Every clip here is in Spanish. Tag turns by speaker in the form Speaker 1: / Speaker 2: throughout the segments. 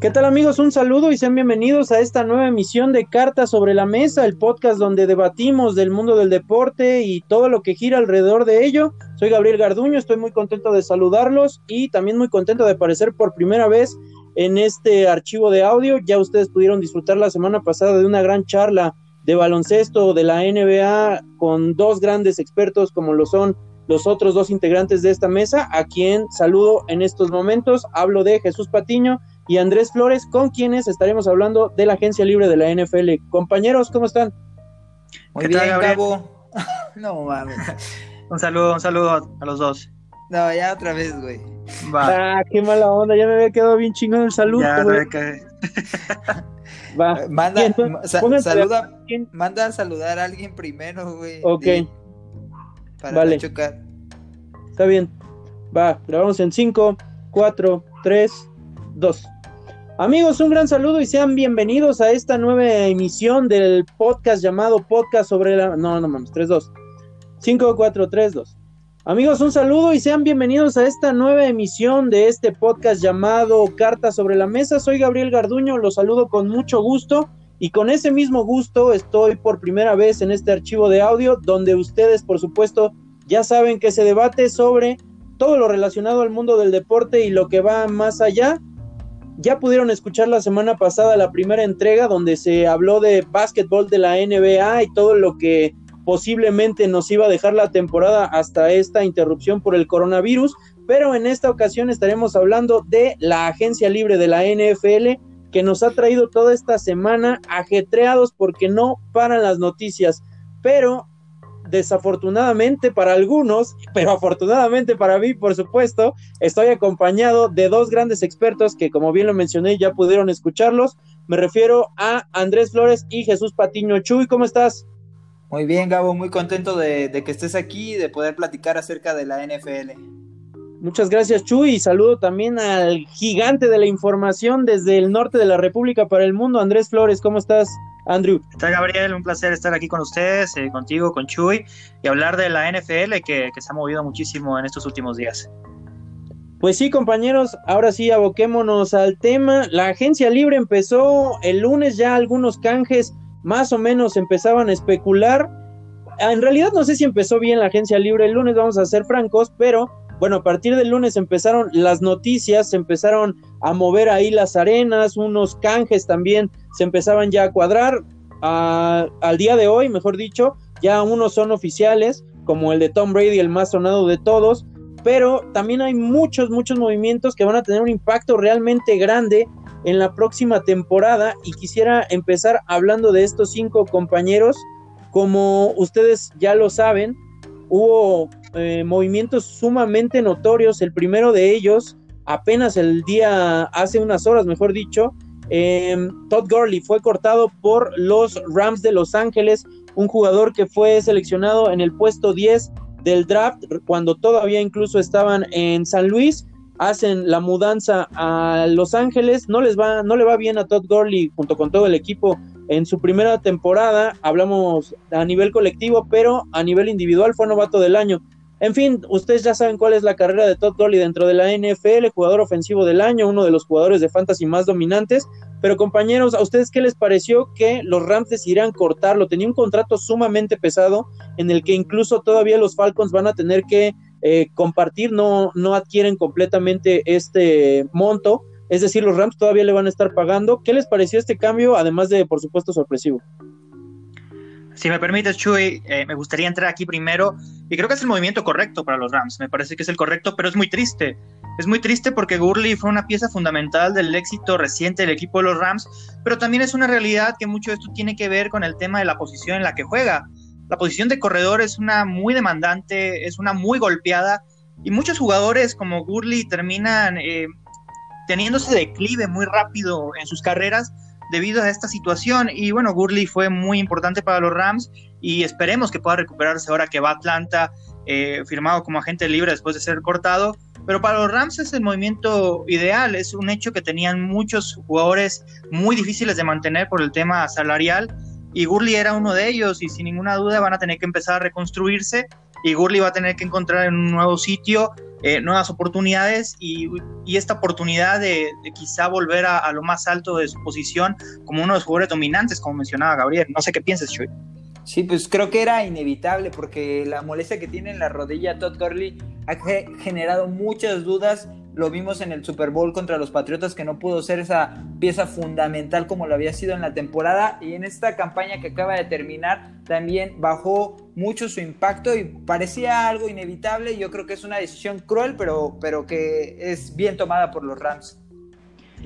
Speaker 1: ¿Qué tal amigos? Un saludo y sean bienvenidos a esta nueva emisión de Cartas sobre la Mesa, el podcast donde debatimos del mundo del deporte y todo lo que gira alrededor de ello. Soy Gabriel Garduño, estoy muy contento de saludarlos y también muy contento de aparecer por primera vez en este archivo de audio. Ya ustedes pudieron disfrutar la semana pasada de una gran charla de baloncesto de la NBA con dos grandes expertos como lo son los otros dos integrantes de esta mesa, a quien saludo en estos momentos. Hablo de Jesús Patiño y Andrés Flores, con quienes estaremos hablando de la agencia libre de la NFL. Compañeros, ¿cómo están?
Speaker 2: Muy bien, Gabo. no mames.
Speaker 3: un saludo, un saludo a, los dos.
Speaker 2: No, ya otra vez, güey.
Speaker 1: Va. Ah, qué mala onda, ya me había quedado bien chingón el saludo. Ya,
Speaker 2: que... Va. Manda, saluda, manda a saludar a alguien primero, güey.
Speaker 1: Ok.
Speaker 2: para vale. chocar.
Speaker 1: Está bien. Va, grabamos en 5, 4, 3, 2. Amigos, un gran saludo y sean bienvenidos a esta nueva emisión del podcast llamado Podcast sobre la... No, no mames, 3-2. 5, 4, 3, 2. Amigos, un saludo y sean bienvenidos a esta nueva emisión de este podcast llamado Cartas sobre la Mesa. Soy Gabriel Garduño, los saludo con mucho gusto y con ese mismo gusto estoy por primera vez en este archivo de audio donde ustedes, por supuesto, ya saben que se debate sobre todo lo relacionado al mundo del deporte y lo que va más allá ya pudieron escuchar la semana pasada la primera entrega donde se habló de básquetbol de la NBA y todo lo que posiblemente nos iba a dejar la temporada hasta esta interrupción por el coronavirus, pero en esta ocasión estaremos hablando de la agencia libre de la NFL que nos ha traído toda esta semana ajetreados porque no paran las noticias, pero desafortunadamente para algunos, pero afortunadamente para mí, por supuesto, estoy acompañado de dos grandes expertos que, como bien lo mencioné, ya pudieron escucharlos. Me refiero a Andrés Flores y Jesús Patiño. Chuy, ¿cómo estás?
Speaker 2: Muy bien, Gabo, muy contento de, de que estés aquí y de poder platicar acerca de la NFL.
Speaker 1: Muchas gracias, Chuy, y saludo también al gigante de la información desde el norte de la República para el mundo, Andrés Flores, ¿cómo estás? Andrew.
Speaker 3: Está Gabriel, un placer estar aquí con ustedes, eh, contigo, con Chuy, y hablar de la NFL que, se ha movido muchísimo en estos últimos días.
Speaker 1: Pues sí, compañeros, ahora sí aboquémonos al tema. La agencia libre empezó el lunes, ya algunos canjes más o menos empezaban a especular. En realidad no sé si empezó bien la agencia libre el lunes, vamos a ser francos, pero bueno, a partir del lunes empezaron las noticias, se empezaron a mover ahí las arenas, unos canjes también se empezaban ya a cuadrar. al día de hoy, mejor dicho, ya unos son oficiales, como el de Tom Brady, el más sonado de todos, pero también hay muchos, muchos movimientos que van a tener un impacto realmente grande en la próxima temporada y quisiera empezar hablando de estos cinco compañeros. Como ustedes ya lo saben, hubo eh, movimientos sumamente notorios. El primero de ellos, apenas el día, hace unas horas, mejor dicho, em, Todd Gurley fue cortado por los Rams de Los Ángeles, un jugador que fue seleccionado en el puesto 10 del draft cuando todavía incluso estaban en San Luis. Hacen la mudanza a Los Ángeles, no les va, no le va bien a Todd Gurley junto con todo el equipo en su primera temporada, hablamos a nivel colectivo, pero a nivel individual fue novato del año. En fin, ustedes ya saben cuál es la carrera de Todd Gurley dentro de la NFL, jugador ofensivo del año, uno de los jugadores de fantasy más dominantes. Pero compañeros, ¿a ustedes qué les pareció que los Rams decidieran cortarlo? Tenía un contrato sumamente pesado en el que incluso todavía los Falcons van a tener que eh, compartir, no, no adquieren completamente este monto es decir, los Rams todavía le van a estar pagando. ¿Qué les pareció este cambio, además de, por supuesto, sorpresivo?
Speaker 3: Si me permites, Chuy, eh, me gustaría entrar aquí primero y creo que es el movimiento correcto para los Rams. Me parece que es el correcto, pero es muy triste. Es muy triste porque Gurley fue una pieza fundamental del éxito reciente del equipo de los Rams, pero también es una realidad que mucho de esto tiene que ver con el tema de la posición en la que juega. La posición de corredor es una muy demandante, es una muy golpeada y muchos jugadores como Gurley terminan eh, teniendo ese declive muy rápido en sus carreras debido a esta situación. Y bueno, Gurley fue muy importante para los Rams y esperemos que pueda recuperarse ahora que va a Atlanta, eh, firmado como agente libre después de ser cortado. Pero para los Rams es el movimiento ideal, es un hecho que tenían muchos jugadores muy difíciles de mantener por el tema salarial y Gurley era uno de ellos y sin ninguna duda van a tener que empezar a reconstruirse y Gurley va a tener que encontrar en un nuevo sitio eh, nuevas oportunidades y, esta oportunidad de, quizá volver a, lo más alto de su posición como uno de los jugadores dominantes, como mencionaba Gabriel. No sé qué piensas, Chuy.
Speaker 2: Sí, pues creo que era inevitable porque la molestia que tiene en la rodilla Todd Gurley ha generado muchas dudas. Lo vimos en el Super Bowl contra los Patriotas que no pudo ser esa pieza fundamental como lo había sido en la temporada y en esta campaña que acaba de terminar también bajó mucho su impacto y parecía algo inevitable. Yo creo que es una decisión cruel, pero, pero que es bien tomada por los Rams.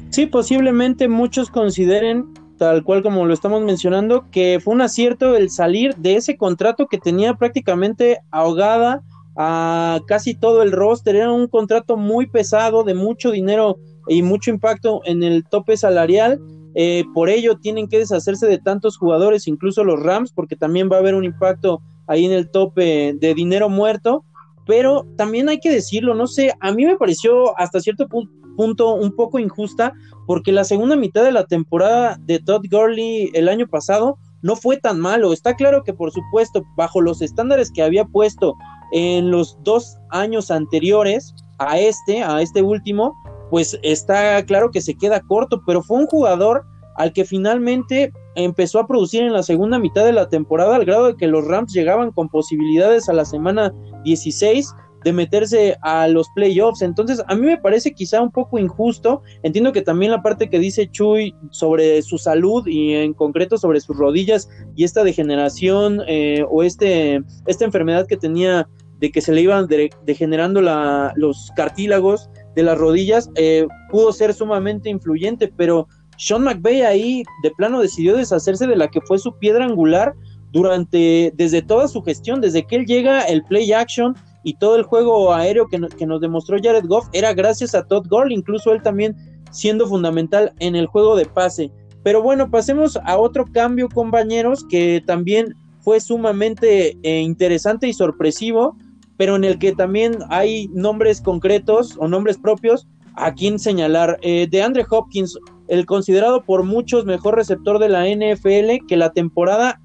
Speaker 1: Sí, posiblemente muchos consideren tal cual como lo estamos mencionando, que fue un acierto el salir de ese contrato que tenía prácticamente ahogada a casi todo el roster. Era un contrato muy pesado, de mucho dinero y mucho impacto en el tope salarial. Eh, por ello tienen que deshacerse de tantos jugadores, incluso los Rams, porque también va a haber un impacto ahí en el tope de dinero muerto. Pero también hay que decirlo, no sé, a mí me pareció hasta cierto punto punto un poco injusta porque la segunda mitad de la temporada de Todd Gurley el año pasado no fue tan malo. Está claro que por supuesto bajo los estándares que había puesto en los dos años anteriores a este, a este último, pues está claro que se queda corto, pero fue un jugador al que finalmente empezó a producir en la segunda mitad de la temporada al grado de que los Rams llegaban con posibilidades a la semana 16 de meterse a los playoffs. Entonces, a mí me parece quizá un poco injusto. Entiendo que también la parte que dice Chuy sobre su salud y en concreto sobre sus rodillas y esta degeneración eh, o este, esta enfermedad que tenía de que se le iban degenerando la, los cartílagos de las rodillas, eh, pudo ser sumamente influyente, pero Sean McVay ahí de plano decidió deshacerse de la que fue su piedra angular durante, desde toda su gestión, desde que él llega, el play action, y todo el juego aéreo que, nos demostró Jared Goff era gracias a Todd Gurley, incluso él también siendo fundamental en el juego de pase. Pero bueno, pasemos a otro cambio, compañeros, que también fue sumamente eh, interesante y sorpresivo, pero en el que también hay nombres concretos o nombres propios a quien señalar. Eh, de Andre Hopkins, el considerado por muchos mejor receptor de la NFL, que la temporada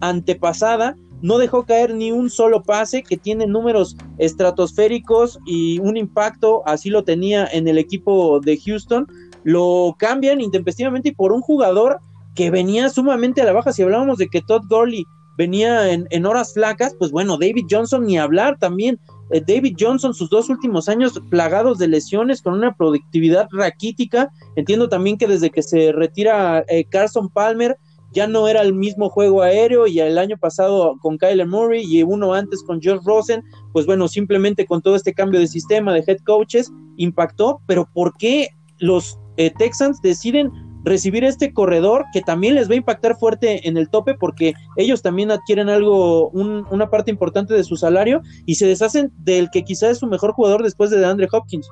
Speaker 1: antepasada no dejó caer ni un solo pase, que tiene números estratosféricos y un impacto, así lo tenía en el equipo de Houston, lo cambian intempestivamente y por un jugador que venía sumamente a la baja, si hablábamos de que Todd Gurley venía en, horas flacas, pues bueno, David Johnson ni hablar también. Eh, David Johnson, sus dos últimos años plagados de lesiones, con una productividad raquítica. Entiendo también que desde que se retira eh, Carson Palmer, ya no era el mismo juego aéreo y el año pasado con Kyler Murray y uno antes con George Rosen, pues bueno, simplemente con todo este cambio de sistema de head coaches impactó, pero ¿por qué los eh, Texans deciden recibir este corredor que también les va a impactar fuerte en el tope porque ellos también adquieren algo, una parte importante de su salario y se deshacen del que quizás es su mejor jugador después de Andre Hopkins.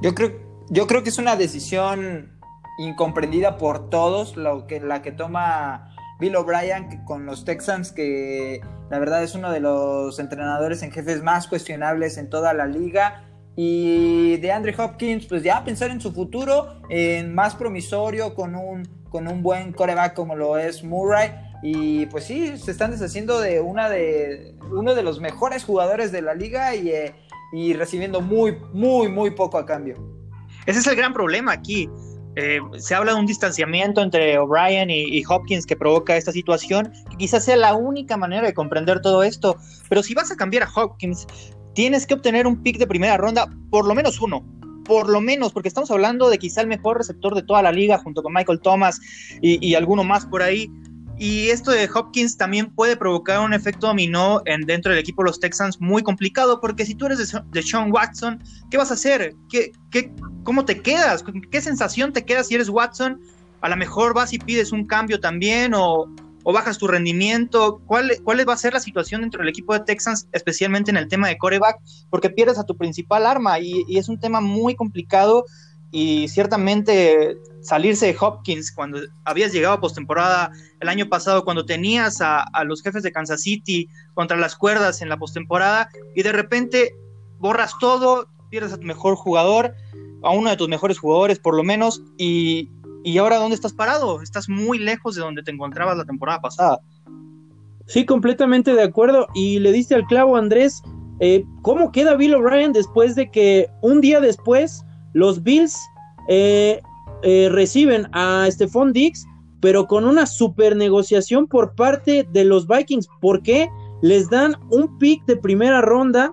Speaker 2: Yo creo, yo creo que es una decisión incomprendida por todos, lo que, la que toma Bill O'Brien con los Texans, que la verdad es uno de los entrenadores en jefes más cuestionables en toda la liga. Y de Andre Hopkins, pues ya pensar en su futuro, en más promisorio, con un, con un buen coreback como lo es Murray. Y pues sí, se están deshaciendo de, una de uno de los mejores jugadores de la liga y, eh, y recibiendo muy, muy, muy poco a cambio.
Speaker 3: Ese es el gran problema aquí. Eh, se habla de un distanciamiento entre O'Brien y, Hopkins que provoca esta situación, que quizás sea la única manera de comprender todo esto. Pero si vas a cambiar a Hopkins, tienes que obtener un pick de primera ronda, por lo menos uno. Por lo menos, porque estamos hablando de quizá el mejor receptor de toda la liga, junto con Michael Thomas y, y alguno más por ahí. Y esto de Hopkins también puede provocar un efecto dominó en, dentro del equipo de los Texans muy complicado, porque si tú eres de, Sean Watson, ¿qué vas a hacer? ¿Qué, qué, ¿Cómo te quedas? ¿Qué sensación te quedas si eres Watson? A lo mejor vas y pides un cambio también o, bajas tu rendimiento. ¿Cuál, ¿Cuál va a ser la situación dentro del equipo de Texans, especialmente en el tema de coreback? Porque pierdes a tu principal arma y, y es un tema muy complicado y ciertamente salirse de Hopkins cuando habías llegado a postemporada el año pasado, cuando tenías a, los jefes de Kansas City contra las cuerdas en la postemporada y de repente borras todo, pierdes a tu mejor jugador, a uno de tus mejores jugadores por lo menos, y, y ahora ¿dónde estás parado? Estás muy lejos de donde te encontrabas la temporada pasada.
Speaker 1: Sí, completamente de acuerdo. Y le diste al clavo, Andrés. eh, ¿cómo queda Bill O'Brien después de que un día después los Bills eh, eh, reciben a Stephon Diggs, pero con una super negociación por parte de los Vikings? ¿Por qué les dan un pick de primera ronda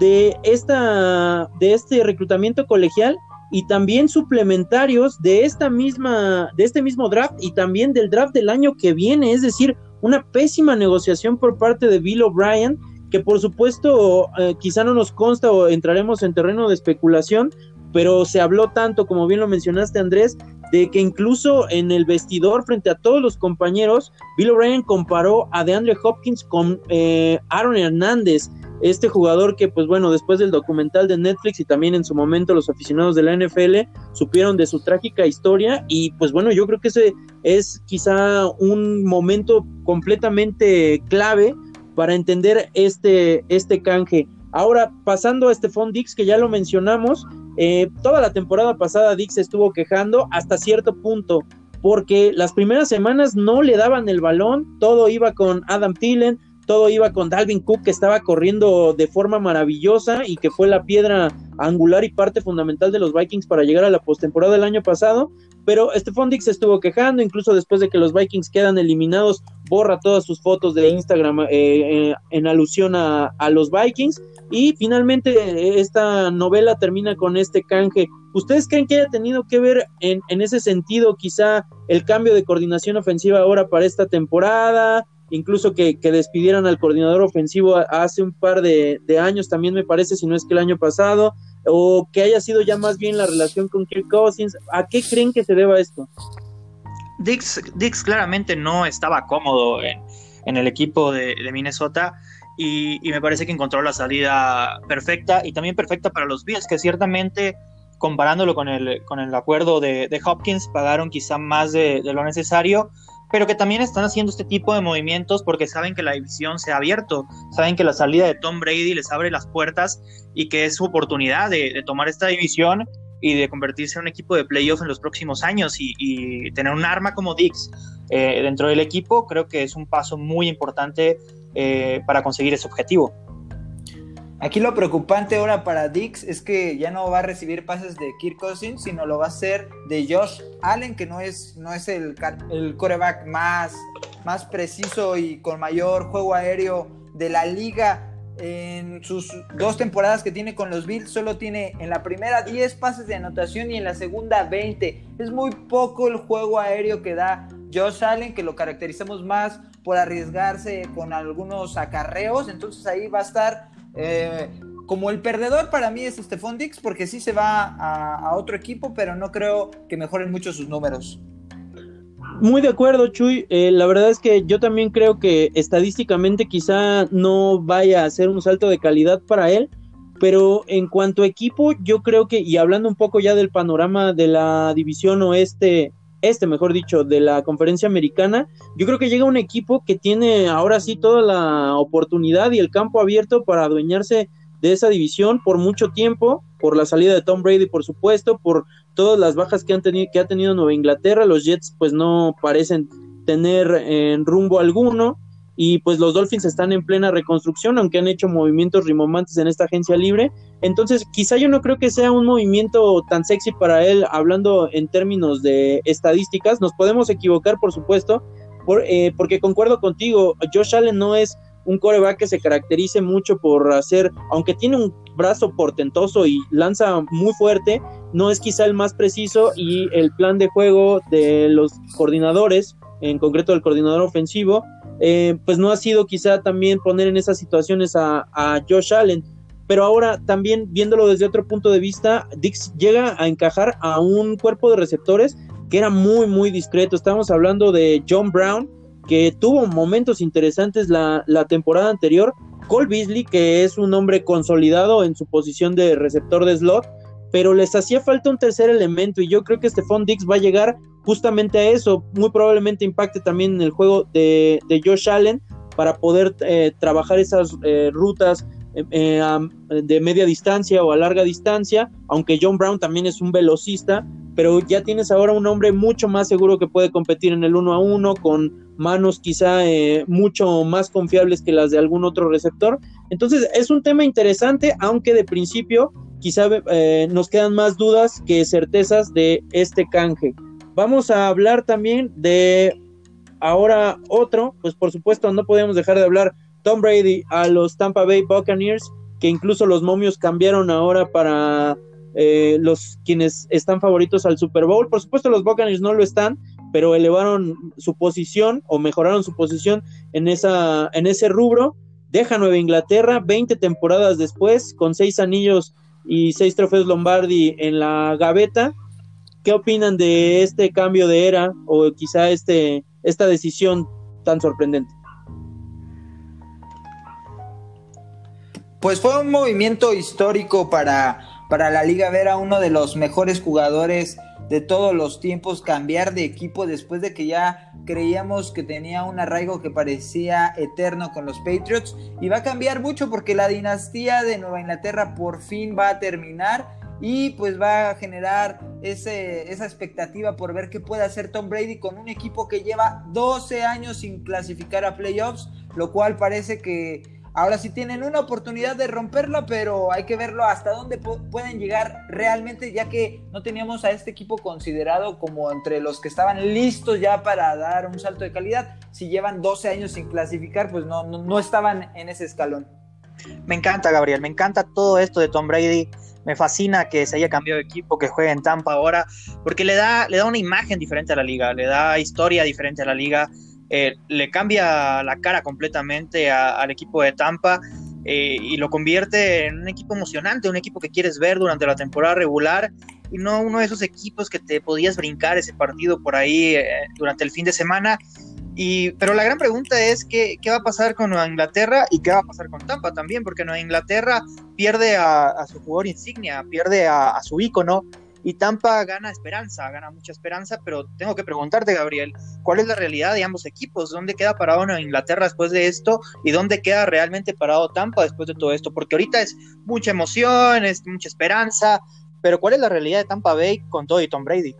Speaker 1: de, esta, de este reclutamiento colegial? y también suplementarios de esta misma, de este mismo draft y también del draft del año que viene, es decir, una pésima negociación por parte de Bill O'Brien, que por supuesto eh, quizá no nos consta o entraremos en terreno de especulación, pero se habló tanto, como bien lo mencionaste Andrés, de que incluso en el vestidor frente a todos los compañeros, Bill O'Brien comparó a DeAndre Hopkins con eh, Aaron Hernández este jugador que, pues bueno, después del documental de Netflix y también en su momento los aficionados de la NFL supieron de su trágica historia y pues bueno, yo creo que ese es quizá un momento completamente clave para entender este, este canje. Ahora, pasando a Stephon Dix, que ya lo mencionamos, eh, toda la temporada pasada Dix estuvo quejando hasta cierto punto, porque las primeras semanas no le daban el balón, todo iba con Adam Thielen, todo iba con Dalvin Cook que estaba corriendo de forma maravillosa y que fue la piedra angular y parte fundamental de los Vikings para llegar a la postemporada del año pasado. Pero Stephon Dix estuvo quejando, incluso después de que los Vikings quedan eliminados, borra todas sus fotos de Instagram eh, eh, en alusión a, los Vikings. Y finalmente eh, esta novela termina con este canje. ¿Ustedes creen que haya tenido que ver en, en ese sentido quizá el cambio de coordinación ofensiva ahora para esta temporada? incluso que, despidieran al coordinador ofensivo hace un par de, años, también me parece, si no es que el año pasado, o que haya sido ya más bien la relación con Kirk Cousins. ¿A qué creen que se deba esto?
Speaker 3: Dix, Dix claramente no estaba cómodo en, el equipo de, Minnesota y, me parece que encontró la salida perfecta y también perfecta para los Bills, que ciertamente comparándolo con el, con el acuerdo de, Hopkins, pagaron quizá más de, lo necesario, pero que también están haciendo este tipo de movimientos porque saben que la división se ha abierto, saben que la salida de Tom Brady les abre las puertas y que es su oportunidad de, tomar esta división y de convertirse en un equipo de playoff en los próximos años y, tener un arma como Dix eh, dentro del equipo, creo que es un paso muy importante eh, para conseguir ese objetivo.
Speaker 2: Aquí lo preocupante ahora para Dix es que ya no va a recibir pases de Kirk Cousins, sino lo va a hacer de Josh Allen, que no es, no es el, el coreback más, más preciso y con mayor juego aéreo de la liga. En sus dos temporadas que tiene con los Bills, solo tiene en la primera 10 pases de anotación y en la segunda 20. Es muy poco el juego aéreo que da Josh Allen, que lo caracterizamos más por arriesgarse con algunos acarreos. Entonces ahí va a estar eh, como el perdedor para mí es Stephon Dix porque sí se va a, otro equipo, pero no creo que mejoren mucho sus números.
Speaker 1: Muy de acuerdo, Chuy. Eh, la verdad es que yo también creo que estadísticamente quizá no vaya a ser un salto de calidad para él, pero en cuanto a equipo, yo creo que, y hablando un poco ya del panorama de la división oeste este, mejor dicho, de la conferencia americana, yo creo que llega un equipo que tiene ahora sí toda la oportunidad y el campo abierto para adueñarse de esa división por mucho tiempo, por la salida de Tom Brady, por supuesto, por todas las bajas que han tenido que ha tenido Nueva Inglaterra, los Jets pues no parecen tener en rumbo alguno y pues los Dolphins están en plena reconstrucción, aunque han hecho movimientos rimomantes en esta agencia libre. Entonces, quizá yo no creo que sea un movimiento tan sexy para él, hablando en términos de estadísticas. Nos podemos equivocar, por supuesto, eh, porque concuerdo contigo, Josh Allen no es un coreback que se caracterice mucho por hacer, aunque tiene un brazo portentoso y lanza muy fuerte, no es quizá el más preciso y el plan de juego de los coordinadores, en concreto el coordinador ofensivo, eh, pues no ha sido quizá también poner en esas situaciones a, Josh Allen. Pero ahora también viéndolo desde otro punto de vista, Dix llega a encajar a un cuerpo de receptores que era muy, muy discreto. Estamos hablando de John Brown, que tuvo momentos interesantes la, la temporada anterior. Cole Beasley, que es un hombre consolidado en su posición de receptor de slot, pero les hacía falta un tercer elemento y yo creo que Stephon Dix va a llegar justamente a eso. Muy probablemente impacte también en el juego de, Josh Allen para poder eh, trabajar esas eh, rutas eh, de media distancia o a larga distancia, aunque John Brown también es un velocista, pero ya tienes ahora un hombre mucho más seguro que puede competir en el uno a uno, con manos quizá mucho más confiables que las de algún otro receptor. Entonces es un tema interesante, aunque de principio quizá eh, nos quedan más dudas que certezas de este canje. Vamos a hablar también de ahora otro, pues por supuesto no podemos dejar de hablar Tom Brady a los Tampa Bay Buccaneers, que incluso los momios cambiaron ahora para eh, los quienes están favoritos al Super Bowl. Por supuesto los Buccaneers no lo están, pero elevaron su posición o mejoraron su posición en, esa, en ese rubro. Deja Nueva Inglaterra 20 temporadas después, con seis anillos y seis trofeos Lombardi en la gaveta. ¿Qué opinan de este cambio de era o quizá este, esta decisión tan sorprendente?
Speaker 2: Pues fue un movimiento histórico para, para la liga ver a uno de los mejores jugadores de todos los tiempos cambiar de equipo después de que ya creíamos que tenía un arraigo que parecía eterno con los Patriots y va a cambiar mucho porque la dinastía de Nueva Inglaterra por fin va a terminar y pues va a generar esa expectativa por ver qué puede hacer Tom Brady con un equipo que lleva 12 años sin clasificar a playoffs, lo cual parece que Ahora sí tienen una oportunidad de romperla, pero hay que verlo hasta dónde pueden llegar realmente, ya que no teníamos a este equipo considerado como entre los que estaban listos ya para dar un salto de calidad. Si llevan 12 años sin clasificar, pues no, no, estaban en ese escalón.
Speaker 3: Me encanta, Gabriel, me encanta todo esto de Tom Brady. Me fascina que se haya cambiado de equipo, que juegue en Tampa ahora, porque le da, le da una imagen diferente a la liga, le da historia diferente a la liga eh, le cambia la cara completamente al equipo de Tampa eh, y lo convierte en un equipo emocionante, un equipo que quieres ver durante la temporada regular y no uno de esos equipos que te podías brincar ese partido por ahí eh, durante el fin de semana. Y, pero la gran pregunta es ¿qué, qué va a pasar con Nueva Inglaterra y qué va a pasar con Tampa también, porque Nueva Inglaterra pierde a, su jugador insignia, pierde a, a su ícono, y Tampa gana esperanza, gana mucha esperanza, pero tengo que preguntarte, Gabriel, ¿cuál es la realidad de ambos equipos? ¿Dónde queda parado Inglaterra después de esto? ¿Y dónde queda realmente parado Tampa después de todo esto? Porque ahorita es mucha emoción, es mucha esperanza, pero ¿cuál es la realidad de Tampa Bay con todo y Tom Brady?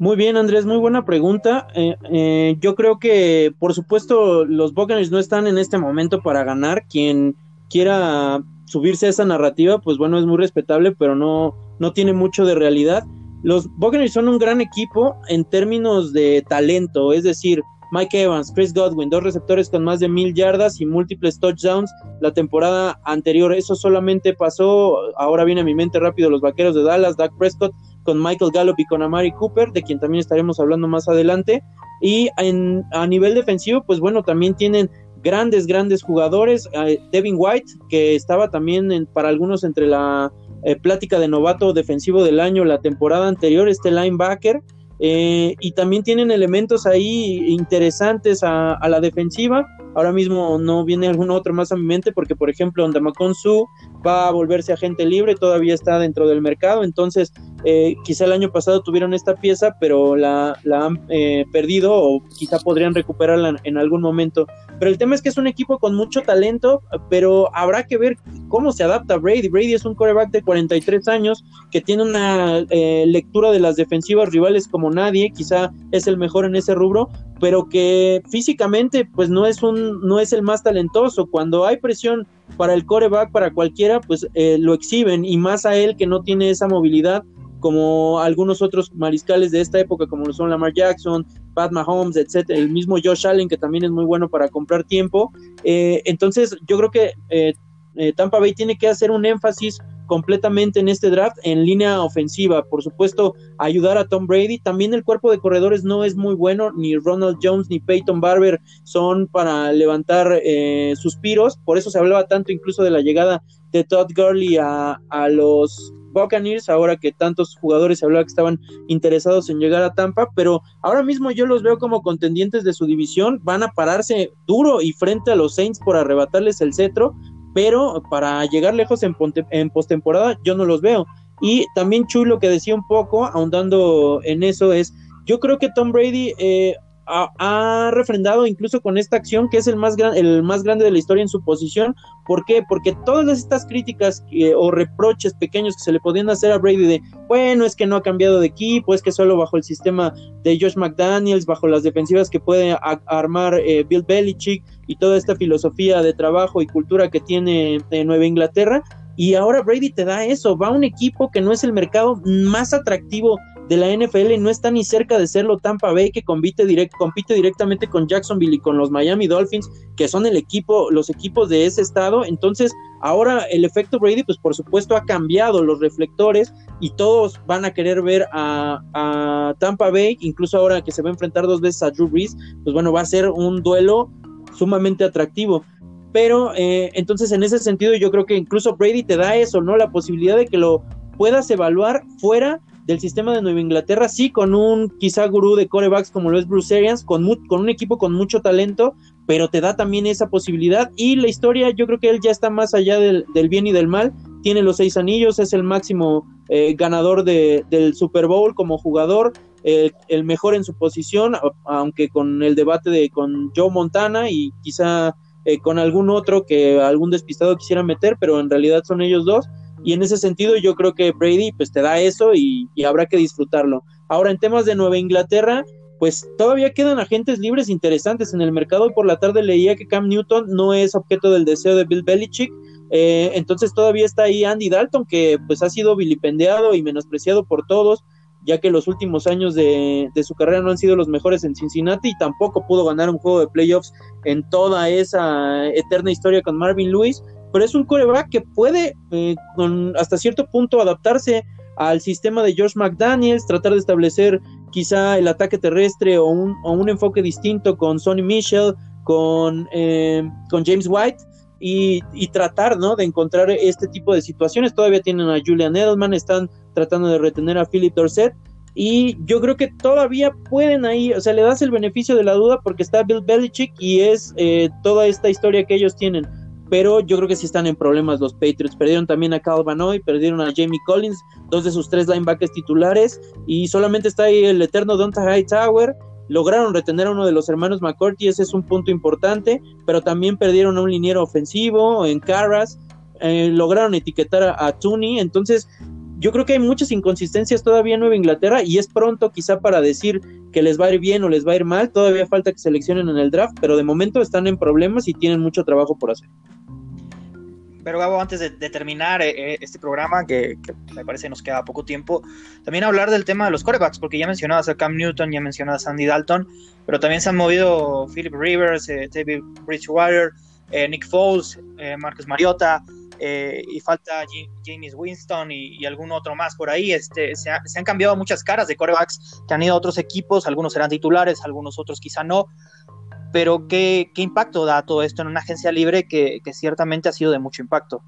Speaker 1: Muy bien, Andrés, muy buena pregunta. Eh, eh, yo creo que, por supuesto, los Buccaneers no están en este momento para ganar. Quien quiera subirse a esa narrativa, pues bueno, es muy respetable, pero no, no tiene mucho de realidad. Los Buccaneers son un gran equipo en términos de talento, es decir, Mike Evans, Chris Godwin, dos receptores con más de mil yardas y múltiples touchdowns la temporada anterior. Eso solamente pasó, ahora viene a mi mente rápido los Vaqueros de Dallas, Dak Prescott con Michael Gallup y con Amari Cooper, de quien también estaremos hablando más adelante. Y en, a nivel defensivo, pues bueno, también tienen grandes, grandes jugadores. Eh, Devin White, que estaba también para algunos entre la eh, plática de novato defensivo del año la temporada anterior, este linebacker. Eh, y también tienen elementos ahí interesantes a, la defensiva. Ahora mismo no viene algún otro más a mi mente porque, por ejemplo, Ondamacon Su va a volverse agente libre, todavía está dentro del mercado. Entonces, eh, quizá el año pasado tuvieron esta pieza, pero la, la han perdido o quizá podrían recuperarla en algún momento. Pero el tema es que es un equipo con mucho talento, pero habrá que ver cómo se adapta Brady. Brady es un coreback de 43 años que tiene una eh, lectura de las defensivas rivales como nadie, quizá es el mejor en ese rubro, pero que físicamente pues no es un no es el más talentoso. Cuando hay presión para el coreback para cualquiera, pues eh, lo exhiben y más a él que no tiene esa movilidad como algunos otros mariscales de esta época, como lo son Lamar Jackson, Pat Mahomes, etcétera, el mismo Josh Allen, que también es muy bueno para comprar tiempo. Eh, entonces, yo creo que eh, eh, Tampa Bay tiene que hacer un énfasis completamente en este draft en línea ofensiva. Por supuesto, ayudar a Tom Brady. También el cuerpo de corredores no es muy bueno, ni Ronald Jones ni Peyton Barber son para levantar suspiros. Por eso se hablaba tanto incluso de la llegada de Todd Gurley a, a los Buccaneers, ahora que tantos jugadores se hablaba que estaban interesados en llegar a Tampa, pero ahora mismo yo los veo como contendientes de su división, van a pararse duro y frente a los Saints por arrebatarles el cetro, pero para llegar lejos en, en postemporada yo no los veo. Y también Chuy lo que decía un poco, ahondando en eso, es, yo creo que Tom Brady, eh, ha, refrendado incluso con esta acción que es el más, el más grande de la historia en su posición. ¿Por qué? Porque todas estas críticas o reproches pequeños que se le podían hacer a Brady de, bueno, es que no ha cambiado de equipo, es que solo bajo el sistema de Josh McDaniels, bajo las defensivas que puede armar eh, Bill Belichick y toda esta filosofía de trabajo y cultura que tiene en Nueva Inglaterra, y ahora Brady te da eso, va a un equipo que no es el mercado más atractivo de la NFL no está ni cerca de serlo Tampa Bay que compite, compite directamente con Jacksonville y con los Miami Dolphins que son el equipo, los equipos de ese estado. Entonces ahora el efecto Brady pues por supuesto ha cambiado los reflectores y todos van a querer ver a, a Tampa Bay, incluso ahora que se va a enfrentar dos veces a Drew Brees, pues bueno va a ser un duelo sumamente atractivo. Pero eh, entonces en ese sentido yo creo que incluso Brady te da eso, ¿no? La posibilidad de que lo puedas evaluar fuera del sistema de Nueva Inglaterra, sí, con un quizá gurú de corebacks como lo es Bruce Arians, con, con un equipo con mucho talento, pero te da también esa posibilidad. Y la historia, yo creo que él ya está más allá del, bien y del mal. Tiene los seis anillos, es el máximo eh, ganador de, del Super Bowl como jugador, el mejor en su posición, aunque con el debate de con Joe Montana y quizá eh, con algún otro que algún despistado quisiera meter, pero en realidad son ellos dos. Y en ese sentido yo creo que Brady pues te da eso y, habrá que disfrutarlo. Ahora en temas de Nueva Inglaterra, pues todavía quedan agentes libres interesantes en el mercado. por la tarde leía que Cam Newton no es objeto del deseo de Bill Belichick. Eh, entonces todavía está ahí Andy Dalton, que pues ha sido vilipendiado y menospreciado por todos, ya que los últimos años de, su carrera no han sido los mejores en Cincinnati y tampoco pudo ganar un juego de playoffs en toda esa eterna historia con Marvin Lewis pero es un coreback que puede eh, con, hasta cierto punto adaptarse al sistema de George McDaniels, tratar de establecer quizá el ataque terrestre o un, o un enfoque distinto con Sonny Michel, con, eh, con James White. Y, y, tratar ¿no? de encontrar este tipo de situaciones. Todavía tienen a Julian Edelman, están tratando de retener a Philip Dorset. Y yo creo que todavía pueden ahí, o sea, le das el beneficio de la duda porque está Bill Belichick y es eh, toda esta historia que ellos tienen pero yo creo que sí están en problemas los Patriots. Perdieron también a Cal Vanoy, perdieron a Jamie Collins, dos de sus tres linebackers titulares, y solamente está ahí el eterno Donta Hightower. Lograron retener a uno de los hermanos McCourty, ese es un punto importante, pero también perdieron a un liniero ofensivo en Carras, eh, lograron etiquetar a, a Tooney, entonces yo creo que hay muchas inconsistencias todavía en Nueva Inglaterra y es pronto quizá para decir que les va a ir bien o les va a ir mal, todavía falta que seleccionen en el draft, pero de momento están en problemas y tienen mucho trabajo por hacer.
Speaker 3: Pero Gabo, antes de, terminar eh, eh, este programa, que, me parece nos queda poco tiempo, también hablar del tema de los corebacks, porque ya mencionabas a Cam Newton, ya mencionabas a Andy Dalton, pero también se han movido Philip Rivers, eh, David Bridgewater, Nick Foles, Marcus Mariota, y falta James Winston y, algún otro más por ahí. Este, se, se, han cambiado muchas caras de corebacks que han ido a otros equipos, algunos serán titulares, algunos otros quizá no, pero ¿qué, impacto da todo esto en una agencia libre que, ciertamente ha sido de mucho impacto?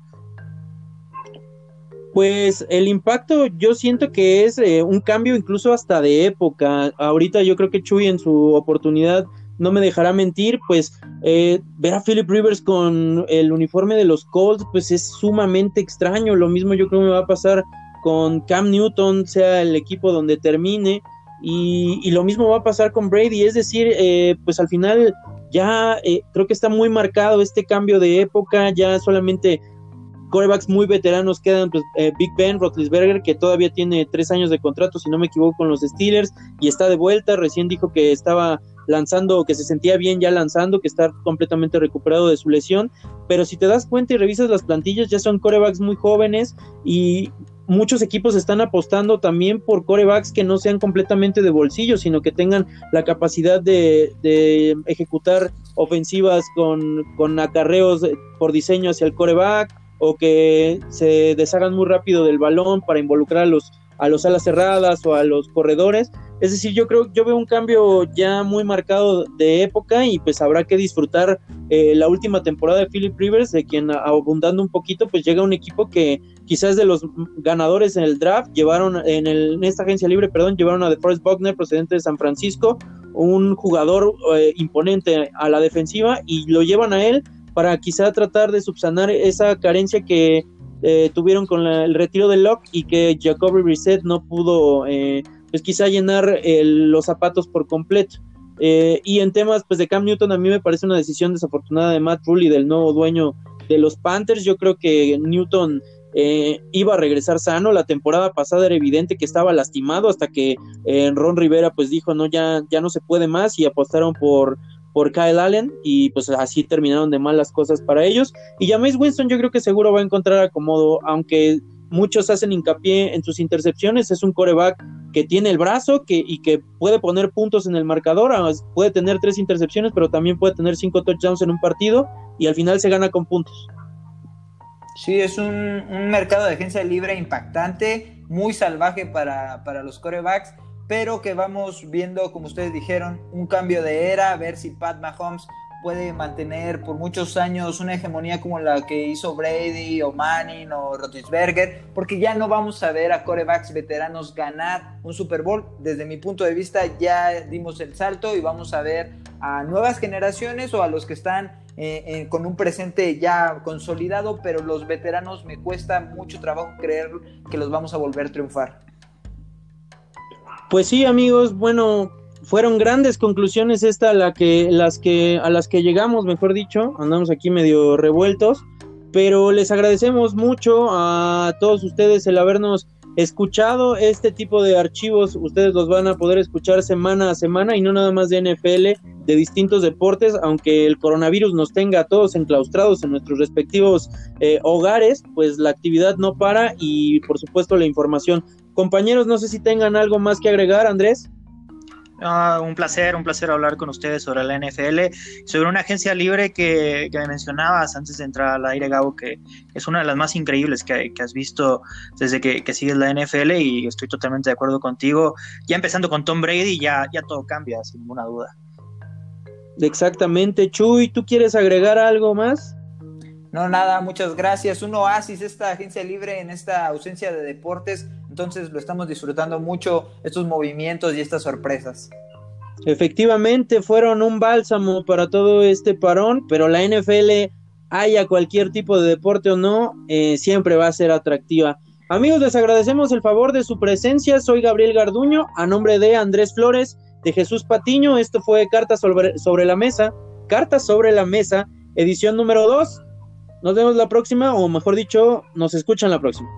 Speaker 1: Pues el impacto yo siento que es eh, un cambio incluso hasta de época. Ahorita yo creo que Chuy en su oportunidad no me dejará mentir, pues eh, ver a Philip Rivers con el uniforme de los Colts pues es sumamente extraño. Lo mismo yo creo que me va a pasar con Cam Newton, sea el equipo donde termine. Y, lo mismo va a pasar con Brady, es decir, eh, pues al final ya eh, creo que está muy marcado este cambio de época, ya solamente corebacks muy veteranos quedan, pues eh, Big Ben, Roethlisberger, que todavía tiene tres años de contrato, si no me equivoco, con los Steelers, y está de vuelta, recién dijo que estaba lanzando, que se sentía bien ya lanzando, que está completamente recuperado de su lesión, pero si te das cuenta y revisas las plantillas, ya son corebacks muy jóvenes y muchos equipos están apostando también por corebacks que no sean completamente de bolsillo, sino que tengan la capacidad de, ejecutar ofensivas con, con, acarreos por diseño hacia el coreback o que se deshagan muy rápido del balón para involucrar a los, a los alas cerradas o a los corredores. Es decir, yo creo, yo veo un cambio ya muy marcado de época y pues habrá que disfrutar eh, la última temporada de Philip Rivers, de quien abundando un poquito, pues llega un equipo que quizás de los ganadores en el draft, llevaron en, el, esta agencia libre, perdón, llevaron a DeForest Buckner, procedente de San Francisco, un jugador eh, imponente a la defensiva y lo llevan a él para quizá tratar de subsanar esa carencia que eh, tuvieron con el retiro de Locke y que Jacoby Reset no pudo pues quizá llenar los zapatos por completo. Eh, y en temas pues, de Cam Newton, a mí me parece una decisión desafortunada de Matt Rule y del nuevo dueño de los Panthers. Yo creo que Newton eh, iba a regresar sano. La temporada pasada era evidente que estaba lastimado hasta que eh, Ron Rivera pues dijo no ya, ya no se puede más y apostaron por, por Kyle Allen y pues así terminaron de mal las cosas para ellos. Y James Winston yo creo que seguro va a encontrar acomodo, aunque muchos hacen hincapié en sus intercepciones, es un coreback que tiene el brazo que, y que puede poner puntos en el marcador, puede tener tres intercepciones, pero también puede tener cinco touchdowns en un partido y al final se gana con puntos.
Speaker 2: Sí, es un, mercado de agencia libre impactante, muy salvaje para, para los corebacks, pero que vamos viendo, como ustedes dijeron, un cambio de era, a ver si Pat Mahomes puede mantener por muchos años una hegemonía como la que hizo Brady o Manning o Roethlisberger, porque ya no vamos a ver a corebacks veteranos ganar un Super Bowl. Desde mi punto de vista ya dimos el salto y vamos a ver a nuevas generaciones o a los que están eh, con un presente ya consolidado, pero los veteranos me cuesta mucho trabajo creer que los vamos a volver a triunfar.
Speaker 1: Pues sí, amigos, bueno, fueron grandes conclusiones esta la que, las que, a las que llegamos, mejor dicho, andamos aquí medio revueltos, pero les agradecemos mucho a todos ustedes el habernos escuchado este tipo de archivos, ustedes los van a poder escuchar semana a semana y no nada más de NFL, de distintos deportes, aunque el coronavirus nos tenga a todos enclaustrados en nuestros respectivos eh, hogares, pues la actividad no para y por supuesto la información. Compañeros, no sé si tengan algo más que agregar, Andrés.
Speaker 3: Ah, un placer, un placer hablar con ustedes sobre la NFL, sobre una agencia libre que, me mencionabas antes de entrar al aire, Gabo, que es una de las más increíbles que, has visto desde que, sigues la NFL y estoy totalmente de acuerdo contigo. Ya empezando con Tom Brady, ya, ya todo cambia, sin ninguna duda.
Speaker 1: Exactamente, Chuy, ¿tú quieres agregar algo más?
Speaker 2: No, nada, muchas gracias. Un oasis esta agencia libre en esta ausencia de deportes entonces lo estamos disfrutando mucho, estos movimientos y estas sorpresas.
Speaker 1: Efectivamente, fueron un bálsamo para todo este parón, pero la NFL, haya cualquier tipo de deporte o no, eh, siempre va a ser atractiva. Amigos, les agradecemos el favor de su presencia. Soy Gabriel Garduño, a nombre de Andrés Flores, de Jesús Patiño. Esto fue Cartas sobre, la Mesa, Cartas sobre la Mesa, edición número 2. Nos vemos la próxima, o mejor dicho, nos escuchan la próxima.